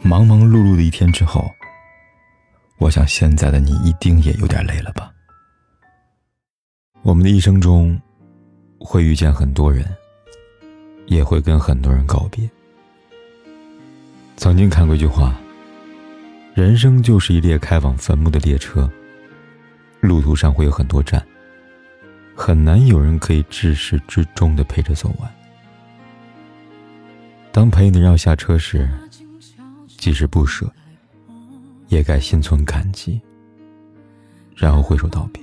忙忙碌碌的一天之后，我想现在的你一定也有点累了吧？我们的一生中，会遇见很多人，也会跟很多人告别。曾经看过一句话：人生就是一列开往坟墓的列车，路途上会有很多站，很难有人可以至始至终的陪着走完。当陪你绕下车时，即使不舍，也该心存感激，然后挥手道别。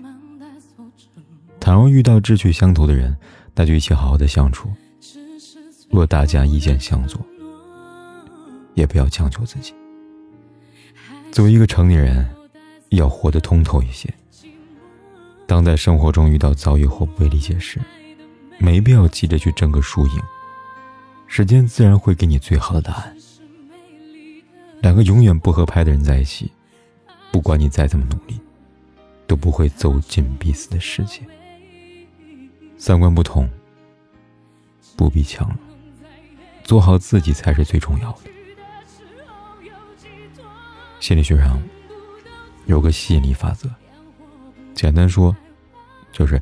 倘若遇到志趣相投的人，那就一起好好的相处。若大家意见相左，也不要强求自己。作为一个成年人，要活得通透一些。当在生活中遇到遭遇或不被理解时，没必要急着去争个输赢。时间自然会给你最好的答案。两个永远不合拍的人在一起，不管你再怎么努力，都不会走进彼此的世界。三观不同，不必强融，做好自己才是最重要的。心理学上有个吸引力法则，简单说，就是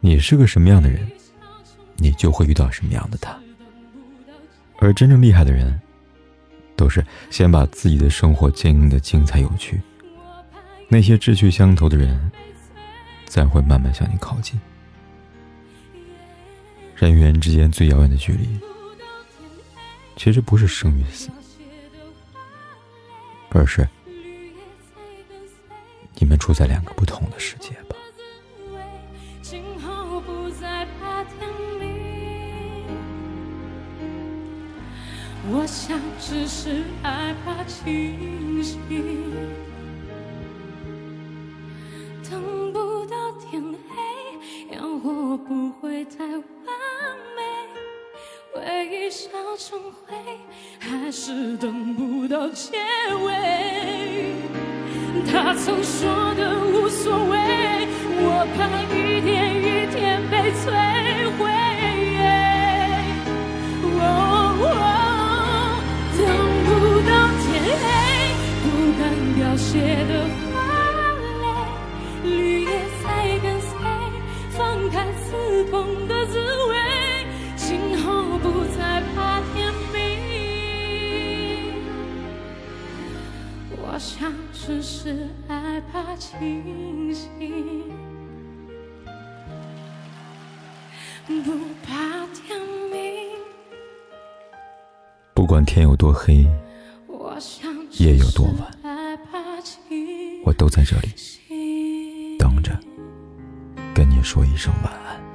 你是个什么样的人，你就会遇到什么样的他。而真正厉害的人，都是先把自己的生活经营的精彩有趣，那些志趣相投的人，自然会慢慢向你靠近。人与人之间最遥远的距离，其实不是生与死，而是你们处在两个不同的世界吧。我想只是害怕清醒，等不到天黑，烟火不会太完美，回忆烧成灰，还是等不到结尾。他曾说的无所谓，我怕一天一天被摧写的花蕾，绿叶在跟随，放开刺痛的滋味，今后不再怕天明。我想只是害怕清醒，不怕天明。不管天有多黑，夜有多晚。我都在这里等着，跟你说一声晚安。